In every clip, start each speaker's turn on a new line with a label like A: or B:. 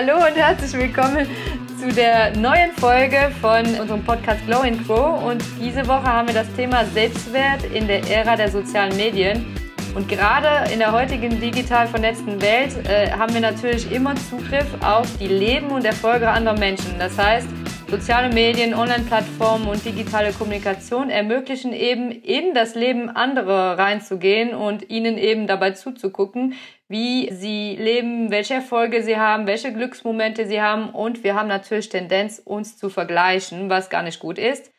A: hallo und herzlich willkommen zu der neuen Folge von unserem Podcast Glow and Grow. Und diese Woche haben wir das Thema Selbstwert in der Ära der sozialen Medien. Und gerade in der heutigen digital vernetzten Welt äh, haben wir natürlich immer Zugriff auf die Leben und Erfolge anderer Menschen. Das heißt, soziale Medien, Online-Plattformen und digitale Kommunikation ermöglichen eben in das Leben anderer reinzugehen und ihnen eben dabei zuzugucken, wie sie leben, welche Erfolge sie haben, welche Glücksmomente sie haben. Und wir haben natürlich Tendenz, uns zu vergleichen, was gar nicht gut ist.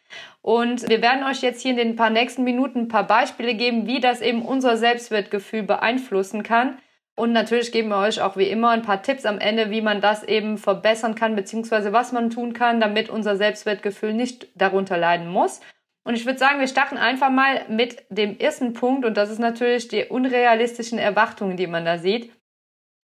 A: Und wir werden euch jetzt hier in den paar nächsten Minuten ein paar Beispiele geben, wie das eben unser Selbstwertgefühl beeinflussen kann. Und natürlich geben wir euch auch wie immer ein paar Tipps am Ende, wie man das eben verbessern kann, beziehungsweise was man tun kann, damit unser Selbstwertgefühl nicht darunter leiden muss. Und ich würde sagen, wir starten einfach mal mit dem ersten Punkt und das ist natürlich die unrealistischen Erwartungen, die man da sieht.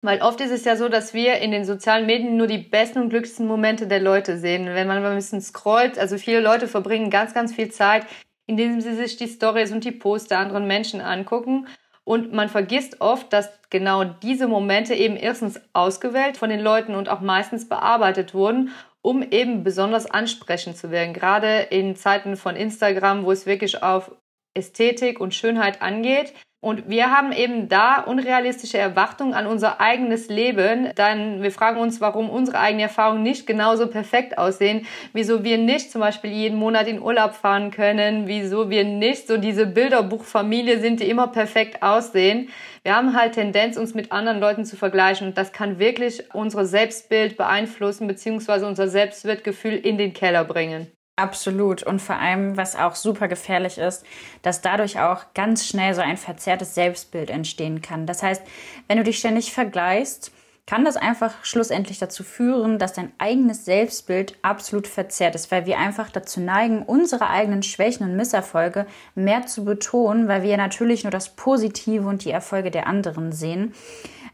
A: Weil oft ist es ja so, dass wir in den sozialen Medien nur die besten und glücklichsten Momente der Leute sehen. Wenn man mal ein bisschen scrollt, also viele Leute verbringen ganz, ganz viel Zeit, indem sie sich die Stories und die Poster anderen Menschen angucken. Und man vergisst oft, dass genau diese Momente eben erstens ausgewählt von den Leuten und auch meistens bearbeitet wurden, um eben besonders ansprechend zu werden. Gerade in Zeiten von Instagram, wo es wirklich auf Ästhetik und Schönheit angeht, und wir haben eben da unrealistische Erwartungen an unser eigenes Leben. Dann wir fragen uns, warum unsere eigenen Erfahrungen nicht genauso perfekt aussehen, wieso wir nicht zum Beispiel jeden Monat in Urlaub fahren können, wieso wir nicht so diese Bilderbuchfamilie sind, die immer perfekt aussehen. Wir haben halt Tendenz, uns mit anderen Leuten zu vergleichen und das kann wirklich unser Selbstbild beeinflussen beziehungsweise unser Selbstwertgefühl in den Keller bringen.
B: Absolut. Und vor allem, was auch super gefährlich ist, dass dadurch auch ganz schnell so ein verzerrtes Selbstbild entstehen kann. Das heißt, wenn du dich ständig vergleichst, kann das einfach schlussendlich dazu führen, dass dein eigenes Selbstbild absolut verzerrt ist, weil wir einfach dazu neigen, unsere eigenen Schwächen und Misserfolge mehr zu betonen, weil wir natürlich nur das Positive und die Erfolge der anderen sehen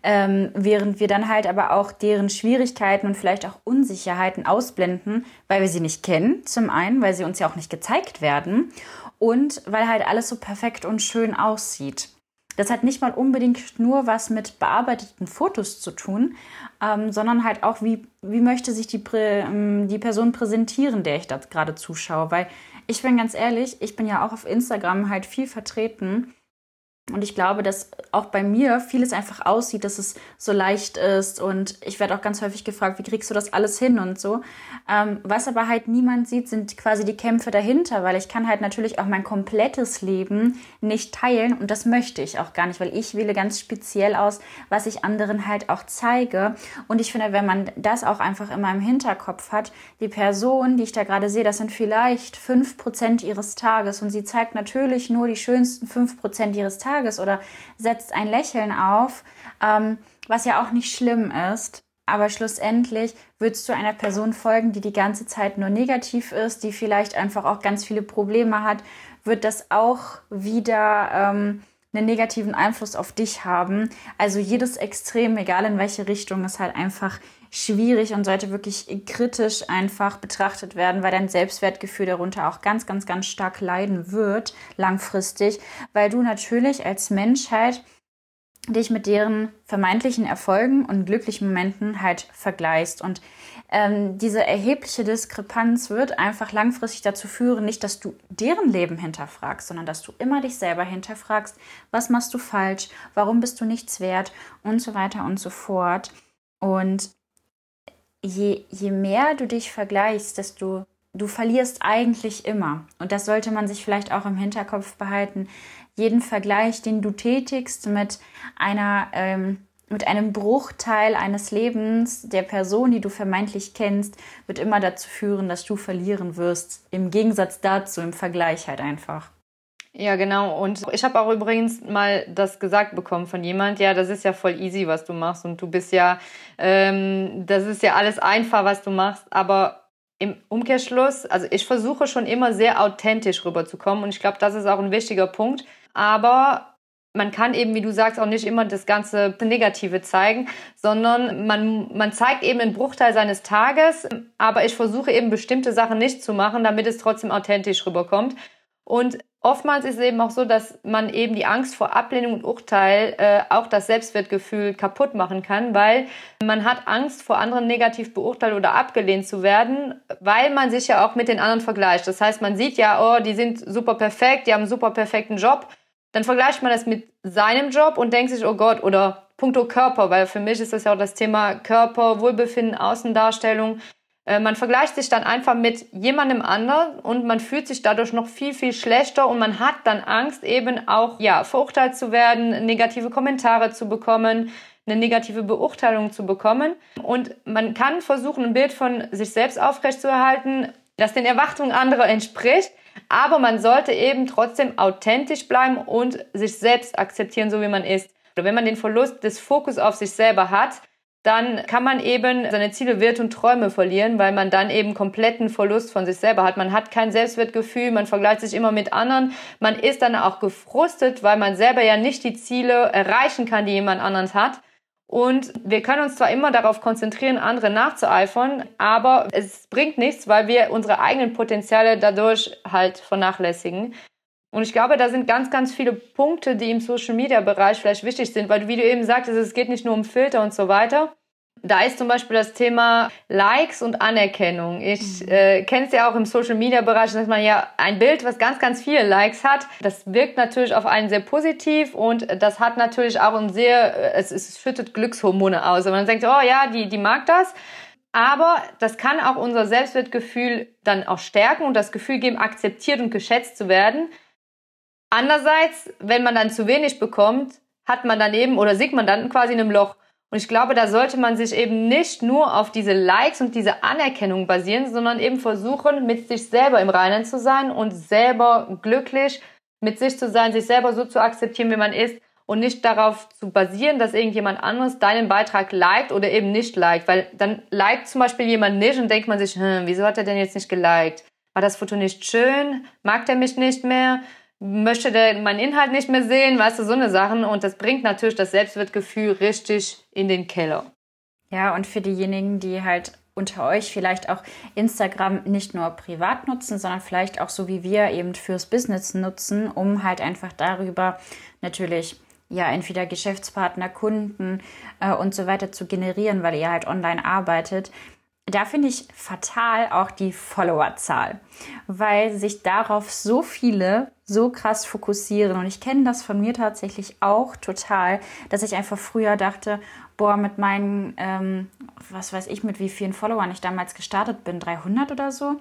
B: ähm, während wir dann halt aber auch deren Schwierigkeiten und vielleicht auch Unsicherheiten ausblenden, weil wir sie nicht kennen, zum einen, weil sie uns ja auch nicht gezeigt werden und weil halt alles so perfekt und schön aussieht. Das hat nicht mal unbedingt nur was mit bearbeiteten Fotos zu tun, ähm, sondern halt auch, wie, wie möchte sich die, ähm, die Person präsentieren, der ich da gerade zuschaue. Weil ich bin ganz ehrlich, ich bin ja auch auf Instagram halt viel vertreten und ich glaube, dass auch bei mir vieles einfach aussieht, dass es so leicht ist. Und ich werde auch ganz häufig gefragt, wie kriegst du das alles hin und so. Ähm, was aber halt niemand sieht, sind quasi die Kämpfe dahinter, weil ich kann halt natürlich auch mein komplettes Leben nicht teilen. Und das möchte ich auch gar nicht, weil ich wähle ganz speziell aus, was ich anderen halt auch zeige. Und ich finde, wenn man das auch einfach immer im Hinterkopf hat, die Person, die ich da gerade sehe, das sind vielleicht fünf Prozent ihres Tages. Und sie zeigt natürlich nur die schönsten fünf Prozent ihres Tages Tages oder setzt ein Lächeln auf, ähm, was ja auch nicht schlimm ist. Aber schlussendlich würdest du einer Person folgen, die die ganze Zeit nur negativ ist, die vielleicht einfach auch ganz viele Probleme hat, wird das auch wieder ähm, einen negativen Einfluss auf dich haben. Also jedes Extrem, egal in welche Richtung, ist halt einfach schwierig und sollte wirklich kritisch einfach betrachtet werden, weil dein Selbstwertgefühl darunter auch ganz, ganz, ganz stark leiden wird, langfristig, weil du natürlich als Menschheit dich mit deren vermeintlichen Erfolgen und glücklichen Momenten halt vergleichst. Und ähm, diese erhebliche Diskrepanz wird einfach langfristig dazu führen, nicht, dass du deren Leben hinterfragst, sondern dass du immer dich selber hinterfragst, was machst du falsch, warum bist du nichts wert und so weiter und so fort. Und je, je mehr du dich vergleichst, desto du verlierst eigentlich immer. Und das sollte man sich vielleicht auch im Hinterkopf behalten. Jeden Vergleich, den du tätigst mit einer ähm, mit einem Bruchteil eines Lebens der Person, die du vermeintlich kennst, wird immer dazu führen, dass du verlieren wirst. Im Gegensatz dazu, im Vergleich halt einfach.
A: Ja, genau. Und ich habe auch übrigens mal das gesagt bekommen von jemand, ja, das ist ja voll easy, was du machst. Und du bist ja, ähm, das ist ja alles einfach, was du machst. Aber im Umkehrschluss, also ich versuche schon immer sehr authentisch rüberzukommen. Und ich glaube, das ist auch ein wichtiger Punkt. Aber man kann eben, wie du sagst, auch nicht immer das ganze Negative zeigen, sondern man, man zeigt eben einen Bruchteil seines Tages, aber ich versuche eben bestimmte Sachen nicht zu machen, damit es trotzdem authentisch rüberkommt. Und oftmals ist es eben auch so, dass man eben die Angst vor Ablehnung und Urteil äh, auch das Selbstwertgefühl kaputt machen kann, weil man hat Angst vor anderen negativ beurteilt oder abgelehnt zu werden, weil man sich ja auch mit den anderen vergleicht. Das heißt, man sieht ja, oh, die sind super perfekt, die haben einen super perfekten Job. Dann vergleicht man das mit seinem Job und denkt sich, oh Gott, oder puncto Körper, weil für mich ist das ja auch das Thema Körper, Wohlbefinden, Außendarstellung. Äh, man vergleicht sich dann einfach mit jemandem anderen und man fühlt sich dadurch noch viel, viel schlechter und man hat dann Angst, eben auch, ja, verurteilt zu werden, negative Kommentare zu bekommen, eine negative Beurteilung zu bekommen. Und man kann versuchen, ein Bild von sich selbst aufrechtzuerhalten, das den Erwartungen anderer entspricht. Aber man sollte eben trotzdem authentisch bleiben und sich selbst akzeptieren, so wie man ist. Wenn man den Verlust des Fokus auf sich selber hat, dann kann man eben seine Ziele, Werte und Träume verlieren, weil man dann eben kompletten Verlust von sich selber hat. Man hat kein Selbstwertgefühl, man vergleicht sich immer mit anderen. Man ist dann auch gefrustet, weil man selber ja nicht die Ziele erreichen kann, die jemand anderes hat. Und wir können uns zwar immer darauf konzentrieren, andere nachzueifern, aber es bringt nichts, weil wir unsere eigenen Potenziale dadurch halt vernachlässigen. Und ich glaube, da sind ganz, ganz viele Punkte, die im Social Media Bereich vielleicht wichtig sind, weil wie du eben sagtest, es geht nicht nur um Filter und so weiter. Da ist zum Beispiel das Thema Likes und Anerkennung. Ich mhm. äh, kenne es ja auch im Social Media Bereich, dass man ja ein Bild, was ganz, ganz viele Likes hat, das wirkt natürlich auf einen sehr positiv und das hat natürlich auch ein sehr, äh, es, es schüttet Glückshormone aus. Und man denkt, oh ja, die, die mag das. Aber das kann auch unser Selbstwertgefühl dann auch stärken und das Gefühl geben, akzeptiert und geschätzt zu werden. Andererseits, wenn man dann zu wenig bekommt, hat man dann eben oder sieht man dann quasi in einem Loch. Und ich glaube, da sollte man sich eben nicht nur auf diese Likes und diese Anerkennung basieren, sondern eben versuchen, mit sich selber im Reinen zu sein und selber glücklich mit sich zu sein, sich selber so zu akzeptieren, wie man ist und nicht darauf zu basieren, dass irgendjemand anderes deinen Beitrag liked oder eben nicht liked. Weil dann liked zum Beispiel jemand nicht und denkt man sich, hm, wieso hat er denn jetzt nicht geliked? War das Foto nicht schön? Mag der mich nicht mehr? Möchte der meinen Inhalt nicht mehr sehen, weißt du, so eine Sachen. Und das bringt natürlich das Selbstwertgefühl richtig in den Keller.
B: Ja, und für diejenigen, die halt unter euch vielleicht auch Instagram nicht nur privat nutzen, sondern vielleicht auch so wie wir eben fürs Business nutzen, um halt einfach darüber natürlich ja entweder Geschäftspartner, Kunden äh, und so weiter zu generieren, weil ihr halt online arbeitet da finde ich fatal auch die Followerzahl, weil sich darauf so viele so krass fokussieren. Und ich kenne das von mir tatsächlich auch total, dass ich einfach früher dachte, boah, mit meinen, ähm, was weiß ich, mit wie vielen Followern ich damals gestartet bin, 300 oder so.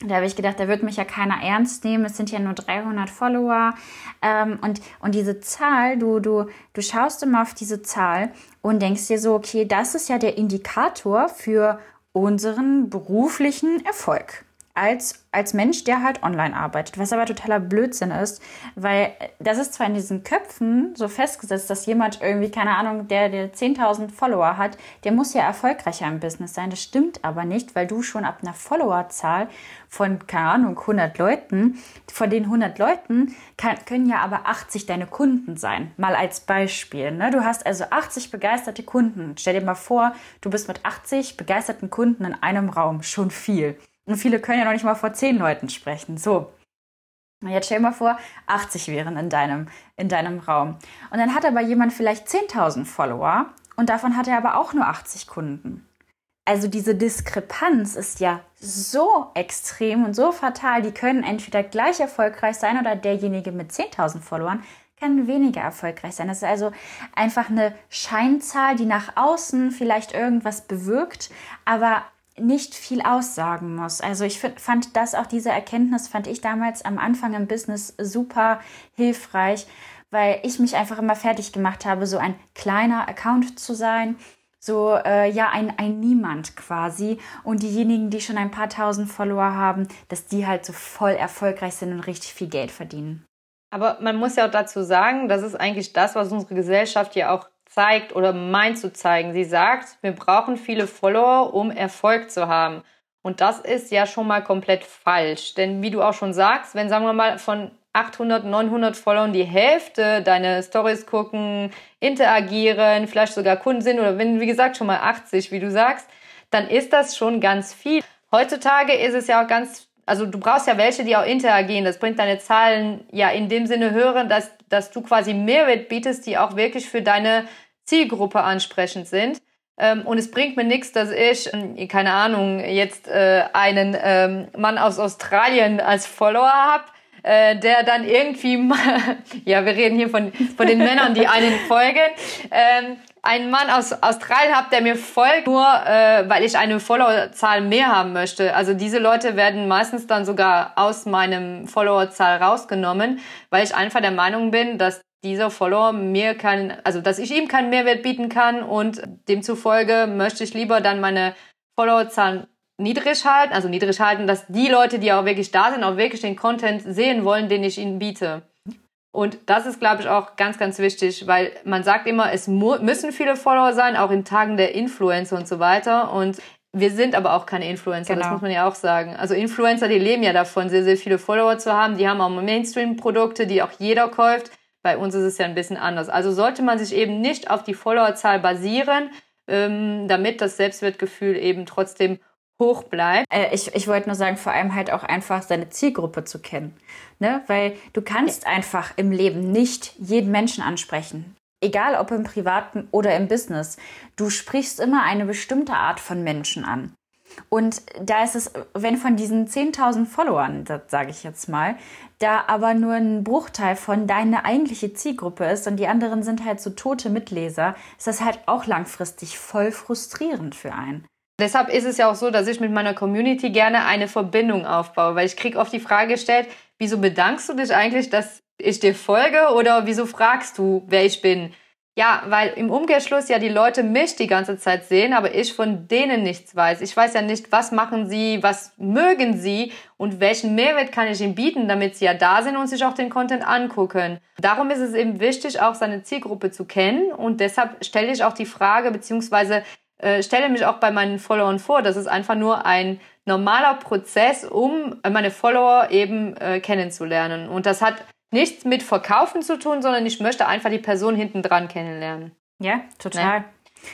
B: Da habe ich gedacht, da wird mich ja keiner ernst nehmen. Es sind ja nur 300 Follower. Ähm, und, und diese Zahl, du, du, du schaust immer auf diese Zahl und denkst dir so, okay, das ist ja der Indikator für unseren beruflichen Erfolg als, als Mensch, der halt online arbeitet, was aber totaler Blödsinn ist, weil das ist zwar in diesen Köpfen so festgesetzt, dass jemand irgendwie, keine Ahnung, der, der 10.000 Follower hat, der muss ja erfolgreicher im Business sein. Das stimmt aber nicht, weil du schon ab einer Followerzahl von, keine Ahnung, 100 Leuten, von den 100 Leuten kann, können ja aber 80 deine Kunden sein. Mal als Beispiel. Ne? Du hast also 80 begeisterte Kunden. Stell dir mal vor, du bist mit 80 begeisterten Kunden in einem Raum. Schon viel. Und viele können ja noch nicht mal vor zehn Leuten sprechen. So. Und jetzt stell dir mal vor, 80 wären in deinem, in deinem Raum. Und dann hat aber jemand vielleicht 10.000 Follower und davon hat er aber auch nur 80 Kunden. Also diese Diskrepanz ist ja so extrem und so fatal. Die können entweder gleich erfolgreich sein oder derjenige mit 10.000 Followern kann weniger erfolgreich sein. Das ist also einfach eine Scheinzahl, die nach außen vielleicht irgendwas bewirkt, aber nicht viel aussagen muss. Also ich fand das auch diese Erkenntnis fand ich damals am Anfang im Business super hilfreich, weil ich mich einfach immer fertig gemacht habe, so ein kleiner Account zu sein, so äh, ja ein, ein Niemand quasi und diejenigen, die schon ein paar tausend Follower haben, dass die halt so voll erfolgreich sind und richtig viel Geld verdienen.
A: Aber man muss ja auch dazu sagen, das ist eigentlich das, was unsere Gesellschaft ja auch zeigt oder meint zu zeigen. Sie sagt, wir brauchen viele Follower, um Erfolg zu haben. Und das ist ja schon mal komplett falsch. Denn wie du auch schon sagst, wenn, sagen wir mal, von 800, 900 Followern die Hälfte deine Stories gucken, interagieren, vielleicht sogar Kunden sind oder wenn, wie gesagt, schon mal 80, wie du sagst, dann ist das schon ganz viel. Heutzutage ist es ja auch ganz also du brauchst ja welche, die auch interagieren. Das bringt deine Zahlen ja in dem Sinne höher, dass, dass du quasi Mehrwert bietest, die auch wirklich für deine Zielgruppe ansprechend sind. Ähm, und es bringt mir nichts, dass ich, ähm, keine Ahnung, jetzt äh, einen ähm, Mann aus Australien als Follower habe, äh, der dann irgendwie, ja, wir reden hier von, von den Männern, die einen folgen, ähm, einen Mann aus Australien habe, der mir folgt, nur äh, weil ich eine Followerzahl mehr haben möchte. Also diese Leute werden meistens dann sogar aus meinem Followerzahl rausgenommen, weil ich einfach der Meinung bin, dass dieser Follower mir keinen, also dass ich ihm keinen Mehrwert bieten kann und demzufolge möchte ich lieber dann meine Followerzahl niedrig halten, also niedrig halten, dass die Leute, die auch wirklich da sind, auch wirklich den Content sehen wollen, den ich ihnen biete. Und das ist, glaube ich, auch ganz, ganz wichtig, weil man sagt immer, es müssen viele Follower sein, auch in Tagen der Influencer und so weiter. Und wir sind aber auch keine Influencer, genau. das muss man ja auch sagen. Also Influencer, die leben ja davon, sehr, sehr viele Follower zu haben. Die haben auch Mainstream-Produkte, die auch jeder kauft. Bei uns ist es ja ein bisschen anders. Also sollte man sich eben nicht auf die Followerzahl basieren, ähm, damit das Selbstwertgefühl eben trotzdem hoch bleibt.
B: Äh, ich, ich wollte nur sagen, vor allem halt auch einfach seine Zielgruppe zu kennen. Ne? Weil du kannst einfach im Leben nicht jeden Menschen ansprechen. Egal ob im privaten oder im Business. Du sprichst immer eine bestimmte Art von Menschen an. Und da ist es, wenn von diesen 10.000 Followern, sage ich jetzt mal, da aber nur ein Bruchteil von deiner eigentliche Zielgruppe ist und die anderen sind halt so tote Mitleser, ist das halt auch langfristig voll frustrierend für einen.
A: Deshalb ist es ja auch so, dass ich mit meiner Community gerne eine Verbindung aufbaue, weil ich kriege oft die Frage gestellt, wieso bedankst du dich eigentlich, dass ich dir folge oder wieso fragst du, wer ich bin? Ja, weil im Umkehrschluss ja die Leute mich die ganze Zeit sehen, aber ich von denen nichts weiß. Ich weiß ja nicht, was machen sie, was mögen sie und welchen Mehrwert kann ich ihnen bieten, damit sie ja da sind und sich auch den Content angucken. Darum ist es eben wichtig, auch seine Zielgruppe zu kennen und deshalb stelle ich auch die Frage, beziehungsweise äh, stelle mich auch bei meinen Followern vor. Das ist einfach nur ein normaler Prozess, um meine Follower eben äh, kennenzulernen. Und das hat nichts mit Verkaufen zu tun, sondern ich möchte einfach die Person hinten dran kennenlernen.
B: Ja, total. Ne?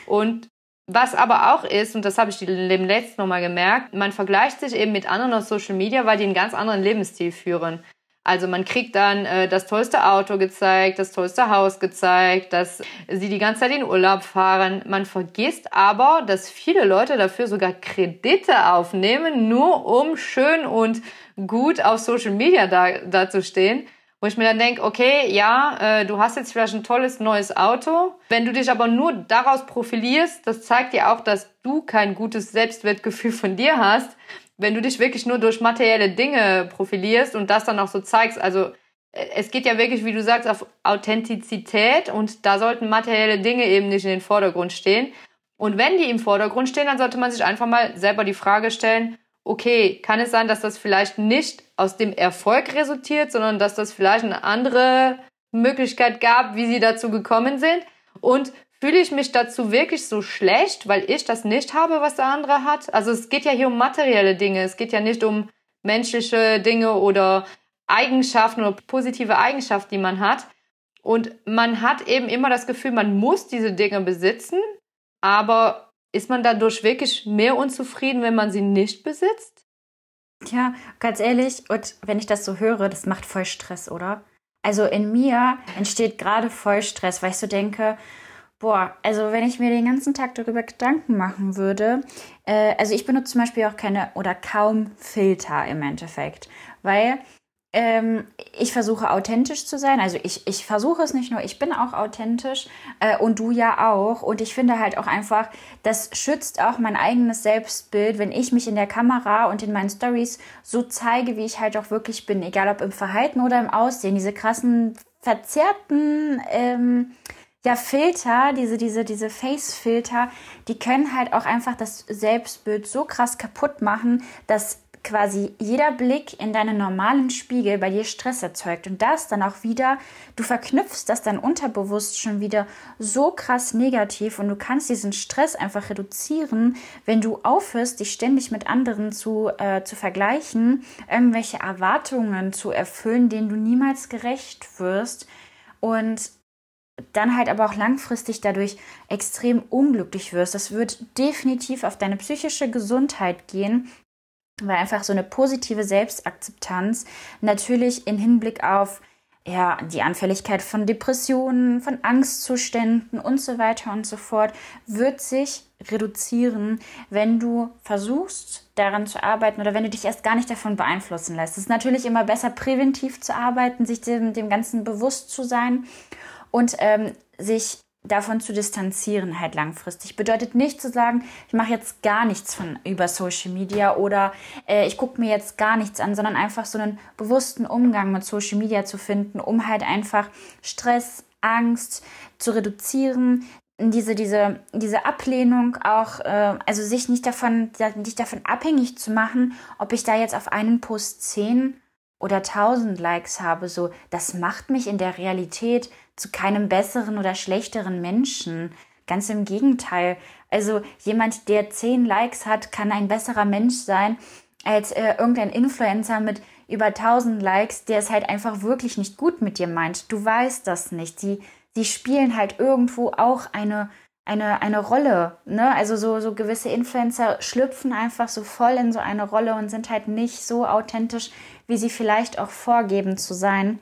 A: Und was aber auch ist, und das habe ich dem letzten nochmal gemerkt, man vergleicht sich eben mit anderen auf Social Media, weil die einen ganz anderen Lebensstil führen. Also man kriegt dann äh, das tollste Auto gezeigt, das tollste Haus gezeigt, dass sie die ganze Zeit in Urlaub fahren. Man vergisst aber, dass viele Leute dafür sogar Kredite aufnehmen, nur um schön und gut auf Social Media da, da zu stehen. Wo ich mir dann denke, okay, ja, äh, du hast jetzt vielleicht ein tolles neues Auto. Wenn du dich aber nur daraus profilierst, das zeigt dir auch, dass du kein gutes Selbstwertgefühl von dir hast wenn du dich wirklich nur durch materielle Dinge profilierst und das dann auch so zeigst, also äh, es geht ja wirklich, wie du sagst, auf Authentizität und da sollten materielle Dinge eben nicht in den Vordergrund stehen. Und wenn die im Vordergrund stehen, dann sollte man sich einfach mal selber die Frage stellen, okay, kann es sein, dass das vielleicht nicht aus dem Erfolg resultiert, sondern dass das vielleicht eine andere Möglichkeit gab, wie sie dazu gekommen sind? Und fühle ich mich dazu wirklich so schlecht, weil ich das nicht habe, was der andere hat? Also es geht ja hier um materielle Dinge, es geht ja nicht um menschliche Dinge oder Eigenschaften oder positive Eigenschaften, die man hat. Und man hat eben immer das Gefühl, man muss diese Dinge besitzen, aber ist man dadurch wirklich mehr unzufrieden, wenn man sie nicht besitzt?
B: Ja, ganz ehrlich, und wenn ich das so höre, das macht voll Stress, oder? Also in mir entsteht gerade voll Stress, weil ich so denke, Boah, also wenn ich mir den ganzen Tag darüber Gedanken machen würde, äh, also ich benutze zum Beispiel auch keine oder kaum Filter im Endeffekt, weil ähm, ich versuche authentisch zu sein. Also ich, ich versuche es nicht nur, ich bin auch authentisch äh, und du ja auch. Und ich finde halt auch einfach, das schützt auch mein eigenes Selbstbild, wenn ich mich in der Kamera und in meinen Stories so zeige, wie ich halt auch wirklich bin, egal ob im Verhalten oder im Aussehen. Diese krassen, verzerrten ähm, ja, Filter, diese, diese, diese Face-Filter, die können halt auch einfach das Selbstbild so krass kaputt machen, dass quasi jeder Blick in deinen normalen Spiegel bei dir Stress erzeugt. Und das dann auch wieder, du verknüpfst das dann unterbewusst schon wieder so krass negativ und du kannst diesen Stress einfach reduzieren, wenn du aufhörst, dich ständig mit anderen zu, äh, zu vergleichen, irgendwelche Erwartungen zu erfüllen, denen du niemals gerecht wirst. Und dann halt aber auch langfristig dadurch extrem unglücklich wirst. Das wird definitiv auf deine psychische Gesundheit gehen, weil einfach so eine positive Selbstakzeptanz natürlich in Hinblick auf ja, die Anfälligkeit von Depressionen, von Angstzuständen und so weiter und so fort wird sich reduzieren, wenn du versuchst, daran zu arbeiten oder wenn du dich erst gar nicht davon beeinflussen lässt. Es ist natürlich immer besser, präventiv zu arbeiten, sich dem, dem Ganzen bewusst zu sein und ähm, sich davon zu distanzieren halt langfristig. Bedeutet nicht zu sagen, ich mache jetzt gar nichts von über Social Media oder äh, ich gucke mir jetzt gar nichts an, sondern einfach so einen bewussten Umgang mit Social Media zu finden, um halt einfach Stress, Angst zu reduzieren, diese, diese, diese Ablehnung auch, äh, also sich nicht davon, nicht davon abhängig zu machen, ob ich da jetzt auf einen Post 10 oder 1000 Likes habe, so, das macht mich in der Realität zu keinem besseren oder schlechteren Menschen. Ganz im Gegenteil. Also jemand, der 10 Likes hat, kann ein besserer Mensch sein als äh, irgendein Influencer mit über 1000 Likes, der es halt einfach wirklich nicht gut mit dir meint. Du weißt das nicht. Sie, sie spielen halt irgendwo auch eine, eine, eine Rolle. Ne? Also so, so gewisse Influencer schlüpfen einfach so voll in so eine Rolle und sind halt nicht so authentisch, wie sie vielleicht auch vorgeben zu sein.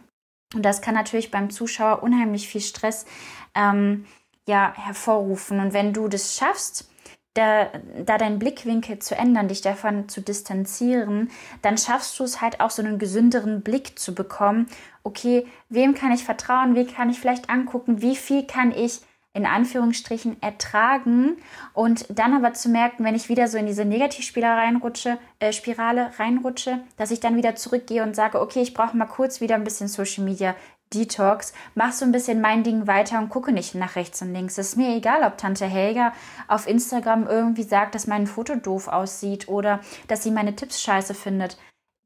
B: Und das kann natürlich beim Zuschauer unheimlich viel Stress ähm, ja, hervorrufen. Und wenn du das schaffst, da, da deinen Blickwinkel zu ändern, dich davon zu distanzieren, dann schaffst du es halt auch so einen gesünderen Blick zu bekommen. Okay, wem kann ich vertrauen? Wie kann ich vielleicht angucken? Wie viel kann ich in Anführungsstrichen ertragen und dann aber zu merken, wenn ich wieder so in diese Negativspirale reinrutsche, äh, Spirale reinrutsche, dass ich dann wieder zurückgehe und sage, okay, ich brauche mal kurz wieder ein bisschen Social Media Detox, mach so ein bisschen mein Ding weiter und gucke nicht nach rechts und links. Es ist mir egal, ob Tante Helga auf Instagram irgendwie sagt, dass mein Foto doof aussieht oder dass sie meine Tipps scheiße findet.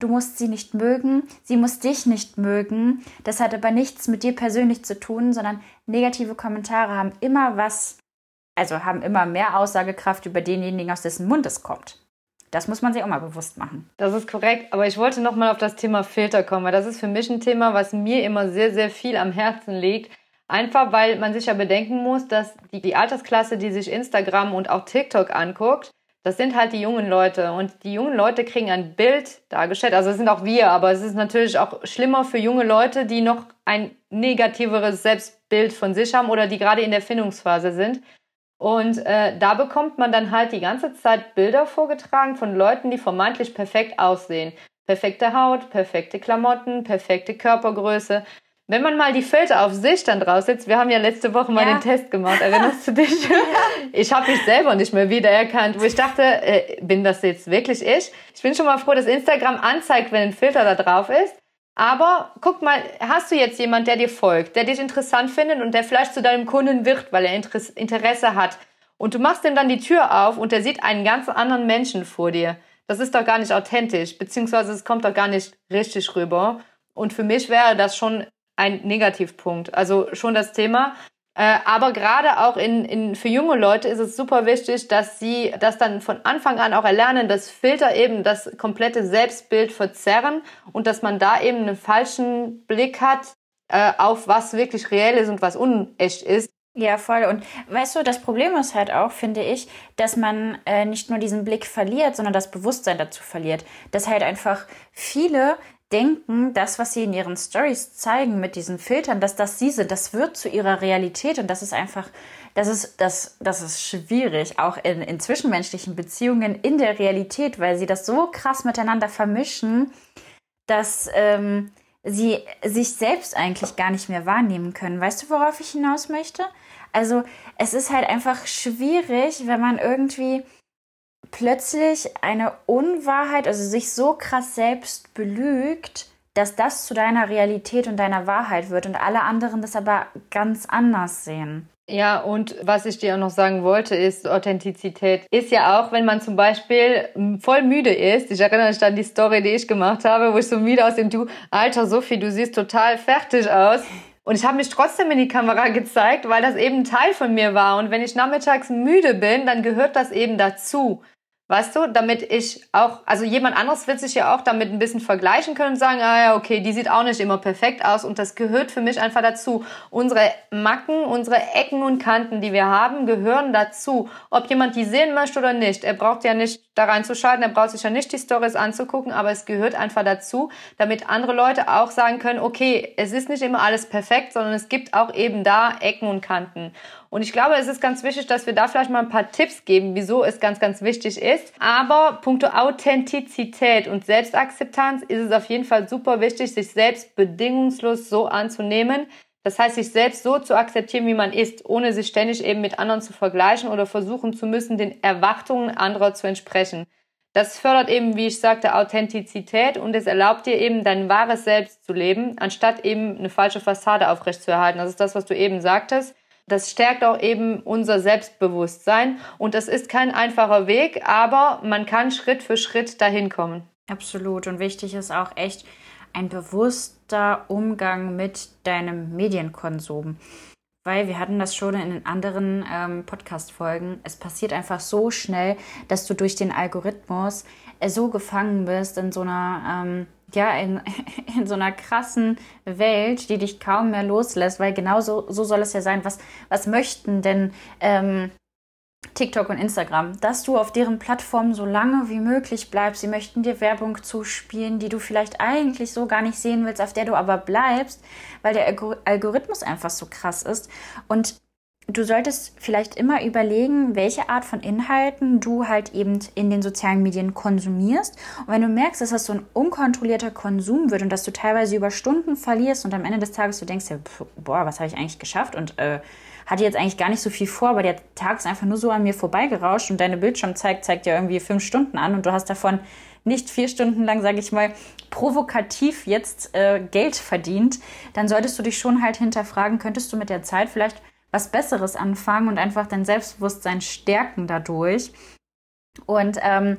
B: Du musst sie nicht mögen, sie muss dich nicht mögen. Das hat aber nichts mit dir persönlich zu tun, sondern negative Kommentare haben immer was, also haben immer mehr Aussagekraft über denjenigen, aus dessen Mund es kommt. Das muss man sich auch mal bewusst machen.
A: Das ist korrekt, aber ich wollte noch mal auf das Thema Filter kommen, weil das ist für mich ein Thema, was mir immer sehr, sehr viel am Herzen liegt. Einfach weil man sich ja bedenken muss, dass die, die Altersklasse, die sich Instagram und auch TikTok anguckt, das sind halt die jungen Leute und die jungen Leute kriegen ein Bild dargestellt. Also es sind auch wir, aber es ist natürlich auch schlimmer für junge Leute, die noch ein negativeres Selbstbild von sich haben oder die gerade in der Findungsphase sind. Und äh, da bekommt man dann halt die ganze Zeit Bilder vorgetragen von Leuten, die vermeintlich perfekt aussehen. Perfekte Haut, perfekte Klamotten, perfekte Körpergröße. Wenn man mal die Filter auf sich dann draufsetzt, wir haben ja letzte Woche mal ja. den Test gemacht, erinnerst du dich? Ich habe mich selber nicht mehr wiedererkannt, wo ich dachte, äh, bin das jetzt wirklich ich? Ich bin schon mal froh, dass Instagram anzeigt, wenn ein Filter da drauf ist. Aber guck mal, hast du jetzt jemand, der dir folgt, der dich interessant findet und der vielleicht zu deinem Kunden wird, weil er Interesse hat. Und du machst ihm dann die Tür auf und der sieht einen ganz anderen Menschen vor dir. Das ist doch gar nicht authentisch, beziehungsweise es kommt doch gar nicht richtig rüber. Und für mich wäre das schon ein Negativpunkt. Also schon das Thema. Äh, aber gerade auch in, in, für junge Leute ist es super wichtig, dass sie das dann von Anfang an auch erlernen, dass Filter eben das komplette Selbstbild verzerren und dass man da eben einen falschen Blick hat äh, auf was wirklich reell ist und was unecht ist.
B: Ja, voll. Und weißt du, das Problem ist halt auch, finde ich, dass man äh, nicht nur diesen Blick verliert, sondern das Bewusstsein dazu verliert. Dass halt einfach viele denken, das, was sie in ihren Stories zeigen mit diesen Filtern, dass das sie sind, das wird zu ihrer Realität und das ist einfach, das ist, das, das ist schwierig, auch in, in zwischenmenschlichen Beziehungen in der Realität, weil sie das so krass miteinander vermischen, dass ähm, sie sich selbst eigentlich gar nicht mehr wahrnehmen können. Weißt du, worauf ich hinaus möchte? Also es ist halt einfach schwierig, wenn man irgendwie plötzlich eine Unwahrheit, also sich so krass selbst belügt, dass das zu deiner Realität und deiner Wahrheit wird und alle anderen das aber ganz anders sehen.
A: Ja, und was ich dir auch noch sagen wollte, ist, Authentizität ist ja auch, wenn man zum Beispiel voll müde ist. Ich erinnere mich an die Story, die ich gemacht habe, wo ich so müde aus dem Du, Alter Sophie, du siehst total fertig aus. Und ich habe mich trotzdem in die Kamera gezeigt, weil das eben Teil von mir war. Und wenn ich nachmittags müde bin, dann gehört das eben dazu. Weißt du, damit ich auch, also jemand anderes wird sich ja auch damit ein bisschen vergleichen können und sagen, ah ja, okay, die sieht auch nicht immer perfekt aus und das gehört für mich einfach dazu. Unsere Macken, unsere Ecken und Kanten, die wir haben, gehören dazu. Ob jemand die sehen möchte oder nicht. Er braucht ja nicht da reinzuschalten, er braucht sich ja nicht die Stories anzugucken, aber es gehört einfach dazu, damit andere Leute auch sagen können, okay, es ist nicht immer alles perfekt, sondern es gibt auch eben da Ecken und Kanten. Und ich glaube, es ist ganz wichtig, dass wir da vielleicht mal ein paar Tipps geben, wieso es ganz, ganz wichtig ist. Aber punkto Authentizität und Selbstakzeptanz ist es auf jeden Fall super wichtig, sich selbst bedingungslos so anzunehmen, das heißt, sich selbst so zu akzeptieren, wie man ist, ohne sich ständig eben mit anderen zu vergleichen oder versuchen zu müssen, den Erwartungen anderer zu entsprechen. Das fördert eben, wie ich sagte, Authentizität und es erlaubt dir eben dein wahres Selbst zu leben, anstatt eben eine falsche Fassade aufrechtzuerhalten. Das ist das, was du eben sagtest. Das stärkt auch eben unser Selbstbewusstsein und das ist kein einfacher Weg, aber man kann Schritt für Schritt dahin kommen.
B: Absolut und wichtig ist auch echt, ein bewusster Umgang mit deinem Medienkonsum. Weil wir hatten das schon in den anderen ähm, Podcast-Folgen. Es passiert einfach so schnell, dass du durch den Algorithmus äh, so gefangen bist in so einer, ähm, ja, in, in so einer krassen Welt, die dich kaum mehr loslässt, weil genau so, so soll es ja sein. Was, was möchten denn ähm, TikTok und Instagram, dass du auf deren Plattformen so lange wie möglich bleibst. Sie möchten dir Werbung zuspielen, die du vielleicht eigentlich so gar nicht sehen willst, auf der du aber bleibst, weil der Algorithmus einfach so krass ist. Und du solltest vielleicht immer überlegen, welche Art von Inhalten du halt eben in den sozialen Medien konsumierst. Und wenn du merkst, dass das so ein unkontrollierter Konsum wird und dass du teilweise über Stunden verlierst und am Ende des Tages du denkst, ja, boah, was habe ich eigentlich geschafft? Und äh, hatte jetzt eigentlich gar nicht so viel vor, aber der Tag ist einfach nur so an mir vorbeigerauscht und deine Bildschirmzeit zeigt ja irgendwie fünf Stunden an und du hast davon nicht vier Stunden lang, sage ich mal, provokativ jetzt äh, Geld verdient, dann solltest du dich schon halt hinterfragen, könntest du mit der Zeit vielleicht was Besseres anfangen und einfach dein Selbstbewusstsein stärken dadurch. Und ähm,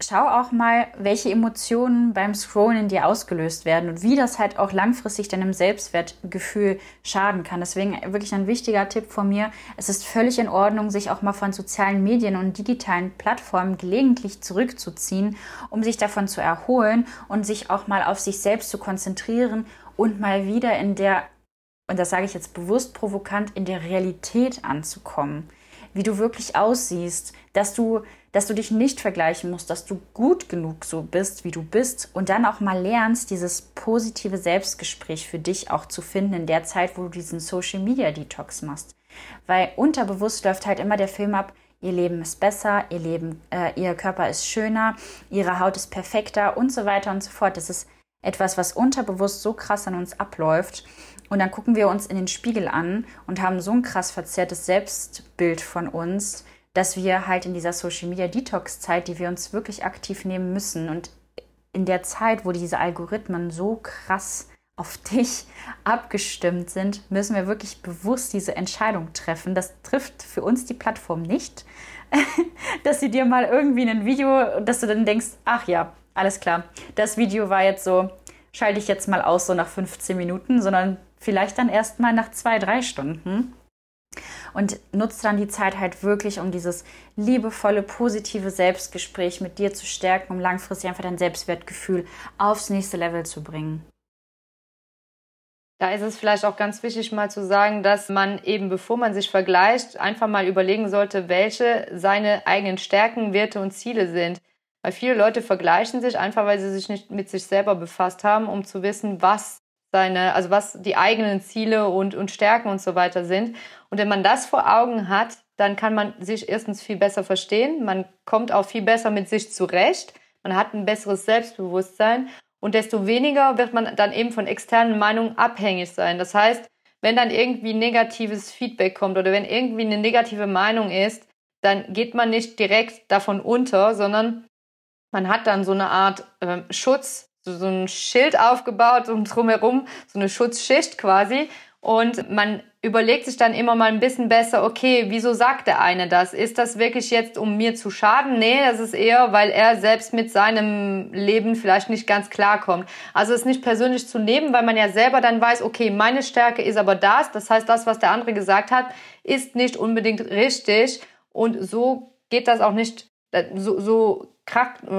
B: schau auch mal, welche Emotionen beim Scrollen in dir ausgelöst werden und wie das halt auch langfristig deinem Selbstwertgefühl schaden kann. Deswegen wirklich ein wichtiger Tipp von mir. Es ist völlig in Ordnung, sich auch mal von sozialen Medien und digitalen Plattformen gelegentlich zurückzuziehen, um sich davon zu erholen und sich auch mal auf sich selbst zu konzentrieren und mal wieder in der, und das sage ich jetzt bewusst provokant, in der Realität anzukommen. Wie du wirklich aussiehst, dass du dass du dich nicht vergleichen musst, dass du gut genug so bist, wie du bist und dann auch mal lernst, dieses positive Selbstgespräch für dich auch zu finden in der Zeit, wo du diesen Social Media Detox machst. Weil unterbewusst läuft halt immer der Film ab, ihr Leben ist besser, ihr Leben, äh, ihr Körper ist schöner, ihre Haut ist perfekter und so weiter und so fort. Das ist etwas, was unterbewusst so krass an uns abläuft. Und dann gucken wir uns in den Spiegel an und haben so ein krass verzerrtes Selbstbild von uns, dass wir halt in dieser Social Media Detox Zeit, die wir uns wirklich aktiv nehmen müssen und in der Zeit, wo diese Algorithmen so krass auf dich abgestimmt sind, müssen wir wirklich bewusst diese Entscheidung treffen. Das trifft für uns die Plattform nicht, dass sie dir mal irgendwie ein Video, dass du dann denkst, ach ja, alles klar, das Video war jetzt so, schalte ich jetzt mal aus, so nach 15 Minuten, sondern vielleicht dann erst mal nach zwei, drei Stunden und nutzt dann die Zeit halt wirklich, um dieses liebevolle, positive Selbstgespräch mit dir zu stärken, um langfristig einfach dein Selbstwertgefühl aufs nächste Level zu bringen.
A: Da ist es vielleicht auch ganz wichtig, mal zu sagen, dass man eben, bevor man sich vergleicht, einfach mal überlegen sollte, welche seine eigenen Stärken, Werte und Ziele sind. Weil viele Leute vergleichen sich einfach, weil sie sich nicht mit sich selber befasst haben, um zu wissen, was seine, also was die eigenen Ziele und, und Stärken und so weiter sind. Und wenn man das vor Augen hat, dann kann man sich erstens viel besser verstehen, man kommt auch viel besser mit sich zurecht, man hat ein besseres Selbstbewusstsein und desto weniger wird man dann eben von externen Meinungen abhängig sein. Das heißt, wenn dann irgendwie negatives Feedback kommt oder wenn irgendwie eine negative Meinung ist, dann geht man nicht direkt davon unter, sondern man hat dann so eine Art äh, Schutz, so, so ein Schild aufgebaut und drumherum, so eine Schutzschicht quasi. Und man überlegt sich dann immer mal ein bisschen besser, okay, wieso sagt der eine das? Ist das wirklich jetzt, um mir zu schaden? Nee, das ist eher, weil er selbst mit seinem Leben vielleicht nicht ganz klarkommt. Also es nicht persönlich zu nehmen, weil man ja selber dann weiß, okay, meine Stärke ist aber das. Das heißt, das, was der andere gesagt hat, ist nicht unbedingt richtig. Und so geht das auch nicht, so, so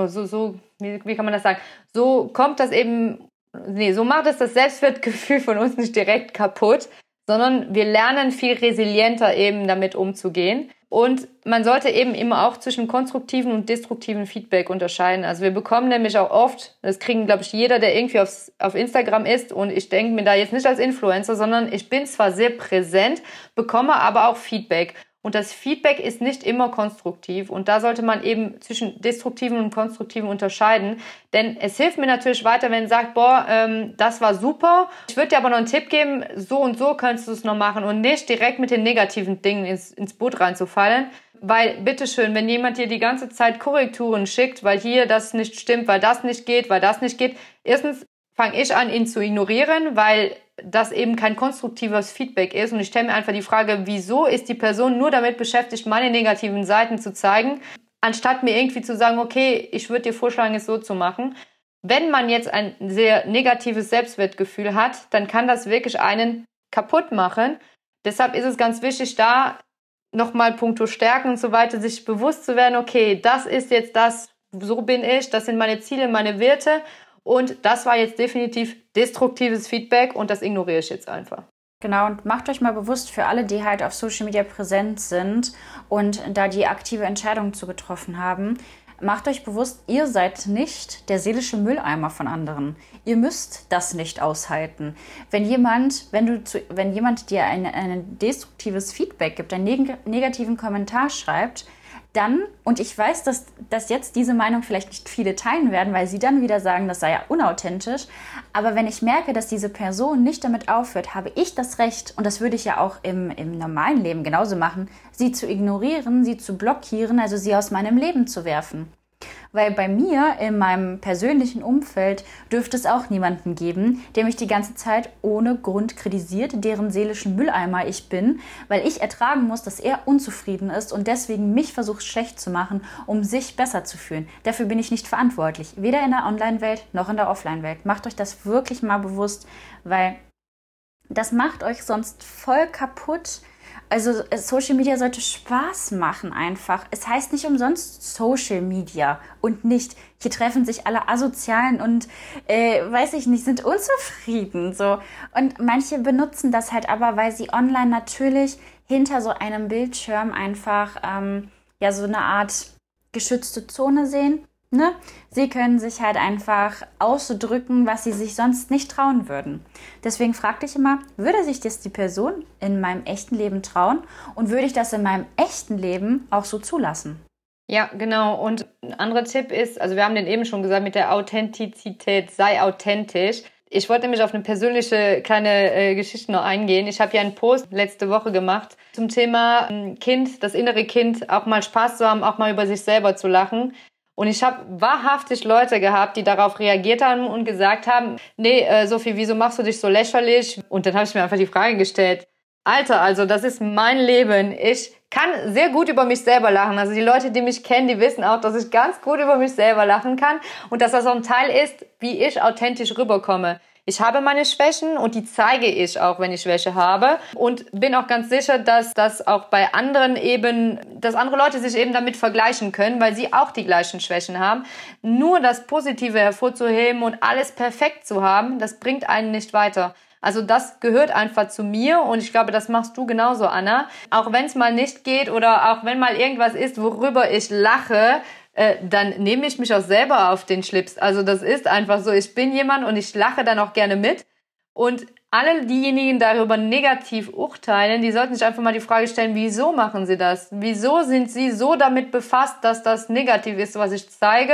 A: so, so, wie, wie kann man das sagen? So kommt das eben, nee, so macht es das Selbstwertgefühl von uns nicht direkt kaputt, sondern wir lernen viel resilienter eben damit umzugehen. Und man sollte eben immer auch zwischen konstruktiven und destruktiven Feedback unterscheiden. Also wir bekommen nämlich auch oft, das kriegen, glaube ich, jeder, der irgendwie aufs, auf Instagram ist, und ich denke mir da jetzt nicht als Influencer, sondern ich bin zwar sehr präsent, bekomme aber auch Feedback. Und das Feedback ist nicht immer konstruktiv. Und da sollte man eben zwischen destruktiven und konstruktiven unterscheiden. Denn es hilft mir natürlich weiter, wenn sagt, boah, ähm, das war super. Ich würde dir aber noch einen Tipp geben, so und so könntest du es noch machen und nicht direkt mit den negativen Dingen ins, ins Boot reinzufallen. Weil, bitteschön, wenn jemand dir die ganze Zeit Korrekturen schickt, weil hier das nicht stimmt, weil das nicht geht, weil das nicht geht, erstens fange ich an, ihn zu ignorieren, weil das eben kein konstruktives Feedback ist. Und ich stelle mir einfach die Frage, wieso ist die Person nur damit beschäftigt, meine negativen Seiten zu zeigen, anstatt mir irgendwie zu sagen, okay, ich würde dir vorschlagen, es so zu machen. Wenn man jetzt ein sehr negatives Selbstwertgefühl hat, dann kann das wirklich einen kaputt machen. Deshalb ist es ganz wichtig, da nochmal puncto Stärken und so weiter, sich bewusst zu werden, okay, das ist jetzt das, so bin ich, das sind meine Ziele, meine Werte und das war jetzt definitiv destruktives Feedback und das ignoriere ich jetzt einfach.
B: Genau, und macht euch mal bewusst für alle, die halt auf Social Media präsent sind und da die aktive Entscheidung zu getroffen haben, macht euch bewusst, ihr seid nicht der seelische Mülleimer von anderen. Ihr müsst das nicht aushalten. Wenn jemand, wenn du zu, wenn jemand dir ein, ein destruktives Feedback gibt, einen neg negativen Kommentar schreibt, dann, und ich weiß, dass, dass jetzt diese Meinung vielleicht nicht viele teilen werden, weil sie dann wieder sagen, das sei ja unauthentisch. Aber wenn ich merke, dass diese Person nicht damit aufhört, habe ich das Recht, und das würde ich ja auch im, im normalen Leben genauso machen, sie zu ignorieren, sie zu blockieren, also sie aus meinem Leben zu werfen. Weil bei mir in meinem persönlichen Umfeld dürfte es auch niemanden geben, der mich die ganze Zeit ohne Grund kritisiert, deren seelischen Mülleimer ich bin, weil ich ertragen muss, dass er unzufrieden ist und deswegen mich versucht schlecht zu machen, um sich besser zu fühlen. Dafür bin ich nicht verantwortlich, weder in der Online-Welt noch in der Offline-Welt. Macht euch das wirklich mal bewusst, weil das macht euch sonst voll kaputt also äh, Social Media sollte Spaß machen einfach. Es heißt nicht umsonst Social Media und nicht, hier treffen sich alle Asozialen und äh, weiß ich nicht, sind unzufrieden. So. Und manche benutzen das halt aber, weil sie online natürlich hinter so einem Bildschirm einfach ähm, ja so eine Art geschützte Zone sehen Ne? Sie können sich halt einfach ausdrücken, was sie sich sonst nicht trauen würden. Deswegen frag dich immer, würde sich das die Person in meinem echten Leben trauen und würde ich das in meinem echten Leben auch so zulassen?
A: Ja, genau. Und ein anderer Tipp ist, also wir haben den eben schon gesagt, mit der Authentizität, sei authentisch. Ich wollte nämlich auf eine persönliche kleine äh, Geschichte noch eingehen. Ich habe ja einen Post letzte Woche gemacht zum Thema ähm, Kind, das innere Kind, auch mal Spaß zu haben, auch mal über sich selber zu lachen. Und ich habe wahrhaftig Leute gehabt, die darauf reagiert haben und gesagt haben, nee, äh, Sophie, wieso machst du dich so lächerlich? Und dann habe ich mir einfach die Frage gestellt, Alter, also das ist mein Leben. Ich kann sehr gut über mich selber lachen. Also die Leute, die mich kennen, die wissen auch, dass ich ganz gut über mich selber lachen kann und dass das auch ein Teil ist, wie ich authentisch rüberkomme. Ich habe meine Schwächen und die zeige ich auch, wenn ich Schwäche habe. Und bin auch ganz sicher, dass das auch bei anderen eben, dass andere Leute sich eben damit vergleichen können, weil sie auch die gleichen Schwächen haben. Nur das Positive hervorzuheben und alles perfekt zu haben, das bringt einen nicht weiter. Also das gehört einfach zu mir und ich glaube, das machst du genauso, Anna. Auch wenn es mal nicht geht oder auch wenn mal irgendwas ist, worüber ich lache, äh, dann nehme ich mich auch selber auf den Schlips. Also das ist einfach so, ich bin jemand und ich lache dann auch gerne mit. Und alle diejenigen darüber negativ urteilen, die sollten sich einfach mal die Frage stellen, wieso machen sie das? Wieso sind sie so damit befasst, dass das negativ ist, was ich zeige?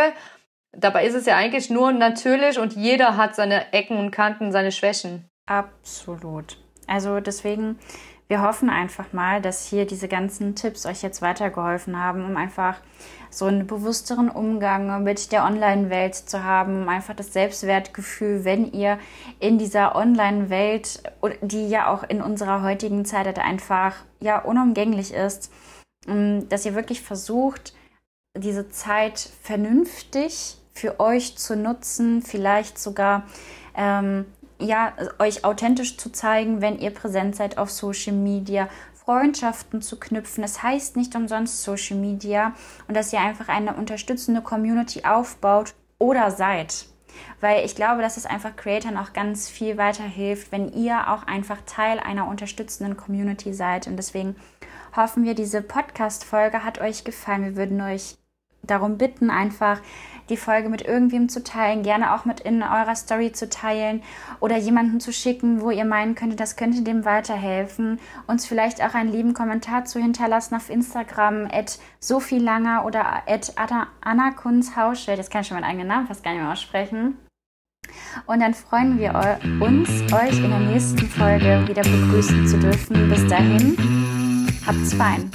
A: Dabei ist es ja eigentlich nur natürlich und jeder hat seine Ecken und Kanten, seine Schwächen.
B: Absolut. Also deswegen wir hoffen einfach mal, dass hier diese ganzen Tipps euch jetzt weitergeholfen haben, um einfach so einen bewussteren Umgang mit der Online-Welt zu haben, einfach das Selbstwertgefühl, wenn ihr in dieser Online-Welt, die ja auch in unserer heutigen Zeit halt einfach ja unumgänglich ist, dass ihr wirklich versucht, diese Zeit vernünftig für euch zu nutzen, vielleicht sogar ähm, ja, euch authentisch zu zeigen, wenn ihr präsent seid auf Social Media, Freundschaften zu knüpfen. Es heißt nicht umsonst Social Media und dass ihr einfach eine unterstützende Community aufbaut oder seid. Weil ich glaube, dass es einfach Creatern auch ganz viel weiterhilft, wenn ihr auch einfach Teil einer unterstützenden Community seid. Und deswegen hoffen wir, diese Podcast-Folge hat euch gefallen. Wir würden euch darum bitten, einfach die Folge mit irgendwem zu teilen, gerne auch mit in eurer Story zu teilen oder jemanden zu schicken, wo ihr meinen könntet, das könnte dem weiterhelfen. Uns vielleicht auch einen lieben Kommentar zu hinterlassen auf Instagram, at Langer oder at Anna. Das kann ich schon meinen eigenen Namen fast gar nicht mehr aussprechen. Und dann freuen wir uns, euch in der nächsten Folge wieder begrüßen zu dürfen. Bis dahin, habt's fein.